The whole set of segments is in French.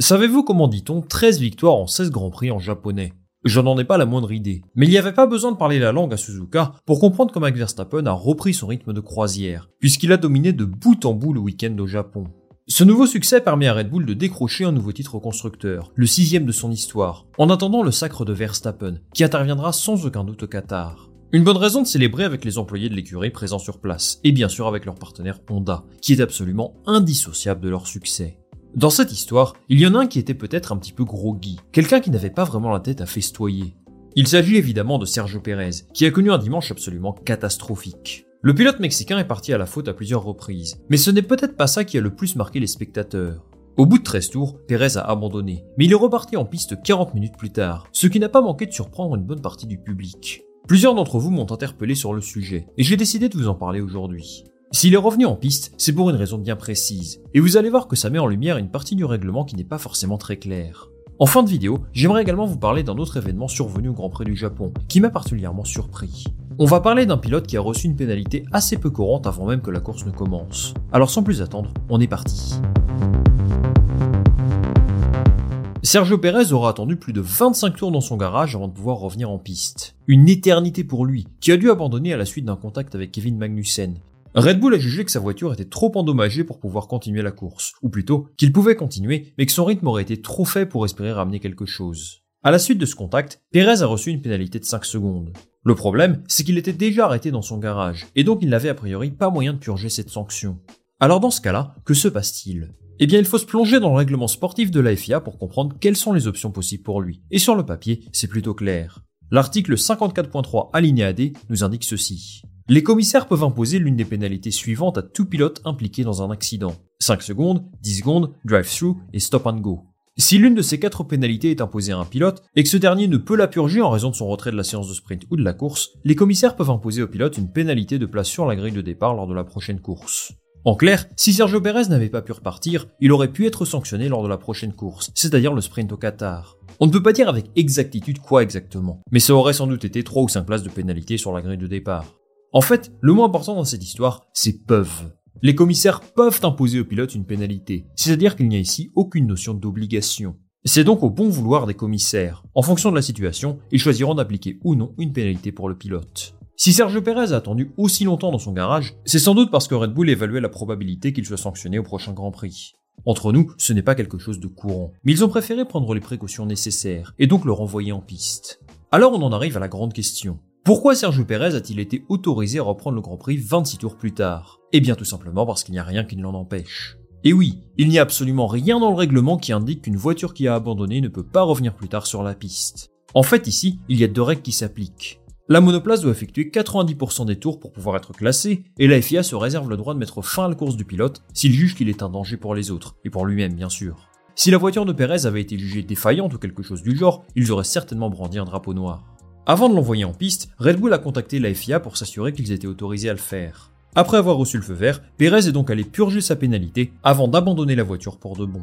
Savez-vous comment dit-on 13 victoires en 16 Grands Prix en japonais? Je n'en ai pas la moindre idée. Mais il n'y avait pas besoin de parler la langue à Suzuka pour comprendre comment Verstappen a repris son rythme de croisière, puisqu'il a dominé de bout en bout le week-end au Japon. Ce nouveau succès permet à Red Bull de décrocher un nouveau titre constructeur, le sixième de son histoire, en attendant le sacre de Verstappen, qui interviendra sans aucun doute au Qatar. Une bonne raison de célébrer avec les employés de l'écurie présents sur place, et bien sûr avec leur partenaire Honda, qui est absolument indissociable de leur succès. Dans cette histoire, il y en a un qui était peut-être un petit peu groggy, quelqu'un qui n'avait pas vraiment la tête à festoyer. Il s'agit évidemment de Sergio Pérez, qui a connu un dimanche absolument catastrophique. Le pilote mexicain est parti à la faute à plusieurs reprises, mais ce n'est peut-être pas ça qui a le plus marqué les spectateurs. Au bout de 13 tours, Pérez a abandonné, mais il est reparti en piste 40 minutes plus tard, ce qui n'a pas manqué de surprendre une bonne partie du public. Plusieurs d'entre vous m'ont interpellé sur le sujet, et j'ai décidé de vous en parler aujourd'hui. S'il est revenu en piste, c'est pour une raison bien précise, et vous allez voir que ça met en lumière une partie du règlement qui n'est pas forcément très claire. En fin de vidéo, j'aimerais également vous parler d'un autre événement survenu au Grand Prix du Japon, qui m'a particulièrement surpris. On va parler d'un pilote qui a reçu une pénalité assez peu courante avant même que la course ne commence. Alors sans plus attendre, on est parti. Sergio Pérez aura attendu plus de 25 tours dans son garage avant de pouvoir revenir en piste. Une éternité pour lui, qui a dû abandonner à la suite d'un contact avec Kevin Magnussen. Red Bull a jugé que sa voiture était trop endommagée pour pouvoir continuer la course, ou plutôt qu'il pouvait continuer, mais que son rythme aurait été trop faible pour espérer ramener quelque chose. À la suite de ce contact, Pérez a reçu une pénalité de 5 secondes. Le problème, c'est qu'il était déjà arrêté dans son garage, et donc il n'avait a priori pas moyen de purger cette sanction. Alors dans ce cas-là, que se passe-t-il? Eh bien, il faut se plonger dans le règlement sportif de la FIA pour comprendre quelles sont les options possibles pour lui. Et sur le papier, c'est plutôt clair. L'article 54.3 alinéa D nous indique ceci. Les commissaires peuvent imposer l'une des pénalités suivantes à tout pilote impliqué dans un accident. 5 secondes, 10 secondes, drive-through et stop and go. Si l'une de ces quatre pénalités est imposée à un pilote et que ce dernier ne peut la purger en raison de son retrait de la séance de sprint ou de la course, les commissaires peuvent imposer au pilote une pénalité de place sur la grille de départ lors de la prochaine course. En clair, si Sergio Perez n'avait pas pu repartir, il aurait pu être sanctionné lors de la prochaine course, c'est-à-dire le sprint au Qatar. On ne peut pas dire avec exactitude quoi exactement, mais ça aurait sans doute été 3 ou 5 places de pénalité sur la grille de départ. En fait, le mot important dans cette histoire, c'est peuvent. Les commissaires peuvent imposer au pilote une pénalité, c'est-à-dire qu'il n'y a ici aucune notion d'obligation. C'est donc au bon vouloir des commissaires. En fonction de la situation, ils choisiront d'appliquer ou non une pénalité pour le pilote. Si Sergio Perez a attendu aussi longtemps dans son garage, c'est sans doute parce que Red Bull évaluait la probabilité qu'il soit sanctionné au prochain Grand Prix. Entre nous, ce n'est pas quelque chose de courant, mais ils ont préféré prendre les précautions nécessaires et donc le renvoyer en piste. Alors on en arrive à la grande question. Pourquoi Sergio Perez a-t-il été autorisé à reprendre le Grand Prix 26 tours plus tard? Eh bien tout simplement parce qu'il n'y a rien qui ne l'en empêche. Et oui, il n'y a absolument rien dans le règlement qui indique qu'une voiture qui a abandonné ne peut pas revenir plus tard sur la piste. En fait ici, il y a deux règles qui s'appliquent. La monoplace doit effectuer 90% des tours pour pouvoir être classée, et la FIA se réserve le droit de mettre fin à la course du pilote s'il juge qu'il est un danger pour les autres, et pour lui-même bien sûr. Si la voiture de Perez avait été jugée défaillante ou quelque chose du genre, ils auraient certainement brandi un drapeau noir. Avant de l'envoyer en piste, Red Bull a contacté la FIA pour s'assurer qu'ils étaient autorisés à le faire. Après avoir reçu le feu vert, Perez est donc allé purger sa pénalité avant d'abandonner la voiture pour de bon.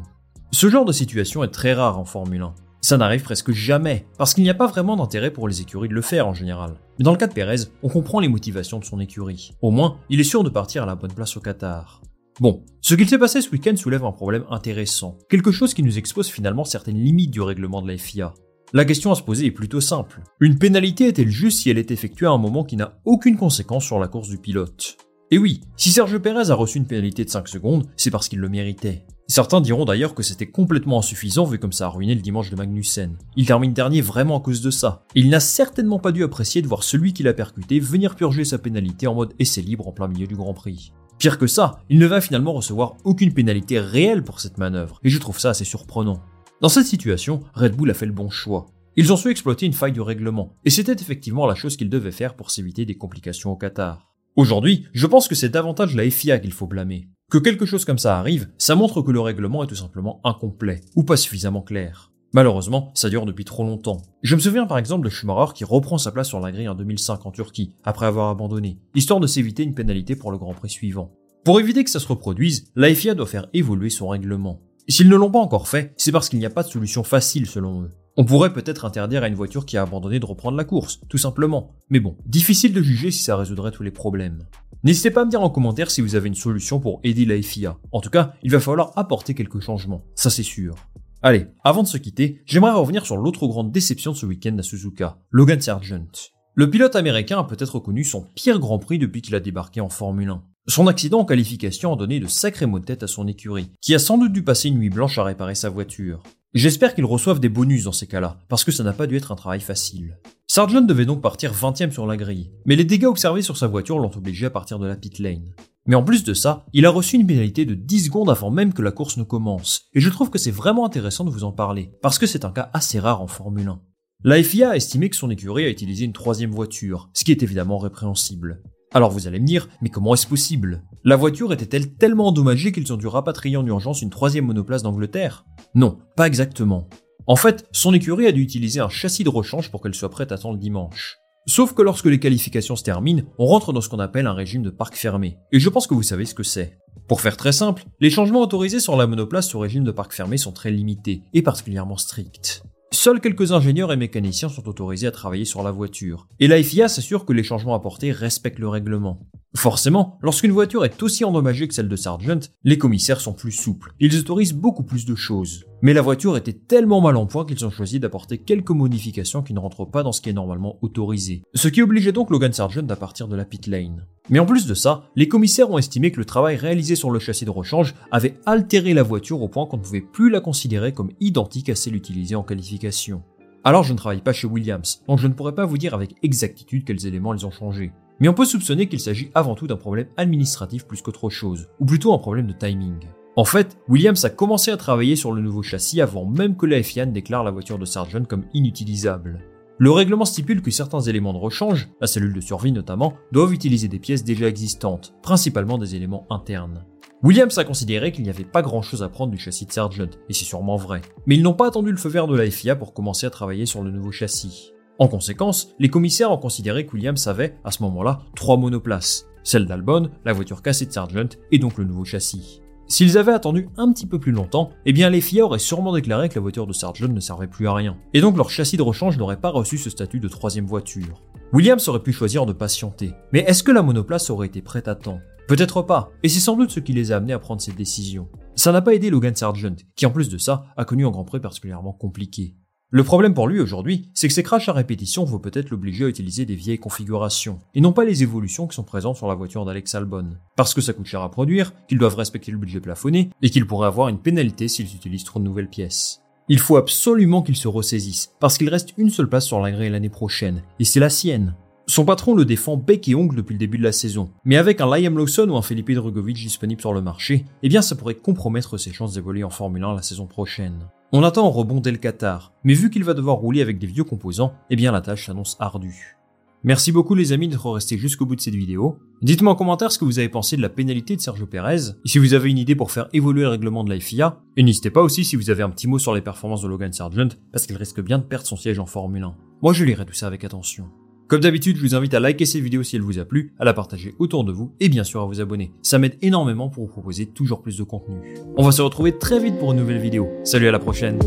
Ce genre de situation est très rare en Formule 1. Ça n'arrive presque jamais, parce qu'il n'y a pas vraiment d'intérêt pour les écuries de le faire en général. Mais dans le cas de Perez, on comprend les motivations de son écurie. Au moins, il est sûr de partir à la bonne place au Qatar. Bon, ce qu'il s'est passé ce week-end soulève un problème intéressant, quelque chose qui nous expose finalement certaines limites du règlement de la FIA. La question à se poser est plutôt simple. Une pénalité est-elle juste si elle est effectuée à un moment qui n'a aucune conséquence sur la course du pilote? Et oui, si Sergio Perez a reçu une pénalité de 5 secondes, c'est parce qu'il le méritait. Certains diront d'ailleurs que c'était complètement insuffisant vu comme ça a ruiné le dimanche de Magnussen. Il termine dernier vraiment à cause de ça. il n'a certainement pas dû apprécier de voir celui qui l'a percuté venir purger sa pénalité en mode essai libre en plein milieu du Grand Prix. Pire que ça, il ne va finalement recevoir aucune pénalité réelle pour cette manœuvre, et je trouve ça assez surprenant. Dans cette situation, Red Bull a fait le bon choix. Ils ont su exploiter une faille du règlement, et c'était effectivement la chose qu'ils devaient faire pour s'éviter des complications au Qatar. Aujourd'hui, je pense que c'est davantage la FIA qu'il faut blâmer. Que quelque chose comme ça arrive, ça montre que le règlement est tout simplement incomplet, ou pas suffisamment clair. Malheureusement, ça dure depuis trop longtemps. Je me souviens par exemple de Schumacher qui reprend sa place sur la grille en 2005 en Turquie, après avoir abandonné, histoire de s'éviter une pénalité pour le Grand Prix suivant. Pour éviter que ça se reproduise, la FIA doit faire évoluer son règlement. S'ils ne l'ont pas encore fait, c'est parce qu'il n'y a pas de solution facile selon eux. On pourrait peut-être interdire à une voiture qui a abandonné de reprendre la course, tout simplement. Mais bon, difficile de juger si ça résoudrait tous les problèmes. N'hésitez pas à me dire en commentaire si vous avez une solution pour aider la FIA. En tout cas, il va falloir apporter quelques changements, ça c'est sûr. Allez, avant de se quitter, j'aimerais revenir sur l'autre grande déception de ce week-end à Suzuka, Logan Sargent. Le pilote américain a peut-être connu son pire Grand Prix depuis qu'il a débarqué en Formule 1. Son accident en qualification a donné de sacrés mots de tête à son écurie, qui a sans doute dû passer une nuit blanche à réparer sa voiture. J'espère qu'ils reçoivent des bonus dans ces cas-là, parce que ça n'a pas dû être un travail facile. Sargent devait donc partir 20ème sur la grille, mais les dégâts observés sur sa voiture l'ont obligé à partir de la pit lane. Mais en plus de ça, il a reçu une pénalité de 10 secondes avant même que la course ne commence, et je trouve que c'est vraiment intéressant de vous en parler, parce que c'est un cas assez rare en Formule 1. La FIA a estimé que son écurie a utilisé une troisième voiture, ce qui est évidemment répréhensible. Alors vous allez me dire, mais comment est-ce possible? La voiture était-elle tellement endommagée qu'ils ont dû rapatrier en urgence une troisième monoplace d'Angleterre? Non, pas exactement. En fait, son écurie a dû utiliser un châssis de rechange pour qu'elle soit prête à temps le dimanche. Sauf que lorsque les qualifications se terminent, on rentre dans ce qu'on appelle un régime de parc fermé. Et je pense que vous savez ce que c'est. Pour faire très simple, les changements autorisés sur la monoplace au régime de parc fermé sont très limités et particulièrement stricts. Seuls quelques ingénieurs et mécaniciens sont autorisés à travailler sur la voiture, et la FIA s'assure que les changements apportés respectent le règlement. Forcément, lorsqu'une voiture est aussi endommagée que celle de Sargent, les commissaires sont plus souples. Ils autorisent beaucoup plus de choses. Mais la voiture était tellement mal en point qu'ils ont choisi d'apporter quelques modifications qui ne rentrent pas dans ce qui est normalement autorisé. Ce qui obligeait donc Logan Sargent à partir de la pit lane. Mais en plus de ça, les commissaires ont estimé que le travail réalisé sur le châssis de rechange avait altéré la voiture au point qu'on ne pouvait plus la considérer comme identique à celle utilisée en qualification. Alors je ne travaille pas chez Williams, donc je ne pourrais pas vous dire avec exactitude quels éléments ils ont changé. Mais on peut soupçonner qu'il s'agit avant tout d'un problème administratif plus qu'autre chose, ou plutôt un problème de timing. En fait, Williams a commencé à travailler sur le nouveau châssis avant même que la FIA déclare la voiture de Sargent comme inutilisable. Le règlement stipule que certains éléments de rechange, la cellule de survie notamment, doivent utiliser des pièces déjà existantes, principalement des éléments internes. Williams a considéré qu'il n'y avait pas grand chose à prendre du châssis de Sargent, et c'est sûrement vrai. Mais ils n'ont pas attendu le feu vert de la FIA pour commencer à travailler sur le nouveau châssis. En conséquence, les commissaires ont considéré que Williams avait, à ce moment-là, trois monoplaces. Celle d'Albon, la voiture cassée de Sargent, et donc le nouveau châssis. S'ils avaient attendu un petit peu plus longtemps, eh bien les FIA auraient sûrement déclaré que la voiture de Sargent ne servait plus à rien. Et donc leur châssis de rechange n'aurait pas reçu ce statut de troisième voiture. Williams aurait pu choisir de patienter. Mais est-ce que la monoplace aurait été prête à temps? Peut-être pas, et c'est sans doute ce qui les a amenés à prendre cette décision. Ça n'a pas aidé Logan Sargent, qui en plus de ça a connu un Grand Prix particulièrement compliqué. Le problème pour lui aujourd'hui, c'est que ces crashs à répétition vont peut-être l'obliger à utiliser des vieilles configurations, et non pas les évolutions qui sont présentes sur la voiture d'Alex Albon. Parce que ça coûte cher à produire, qu'ils doivent respecter le budget plafonné, et qu'ils pourraient avoir une pénalité s'ils utilisent trop de nouvelles pièces. Il faut absolument qu'il se ressaisisse, parce qu'il reste une seule place sur la grille l'année prochaine, et c'est la sienne. Son patron le défend bec et ongle depuis le début de la saison, mais avec un Liam Lawson ou un Felipe Drugovic disponible sur le marché, eh bien ça pourrait compromettre ses chances d'évoluer en Formule 1 la saison prochaine. On attend un rebond dès le Qatar, mais vu qu'il va devoir rouler avec des vieux composants, eh bien la tâche s'annonce ardue. Merci beaucoup les amis d'être restés jusqu'au bout de cette vidéo. Dites-moi en commentaire ce que vous avez pensé de la pénalité de Sergio Perez, et si vous avez une idée pour faire évoluer le règlement de la FIA, et n'hésitez pas aussi si vous avez un petit mot sur les performances de Logan Sargent, parce qu'il risque bien de perdre son siège en Formule 1. Moi je lirai tout ça avec attention. Comme d'habitude, je vous invite à liker cette vidéo si elle vous a plu, à la partager autour de vous et bien sûr à vous abonner. Ça m'aide énormément pour vous proposer toujours plus de contenu. On va se retrouver très vite pour une nouvelle vidéo. Salut à la prochaine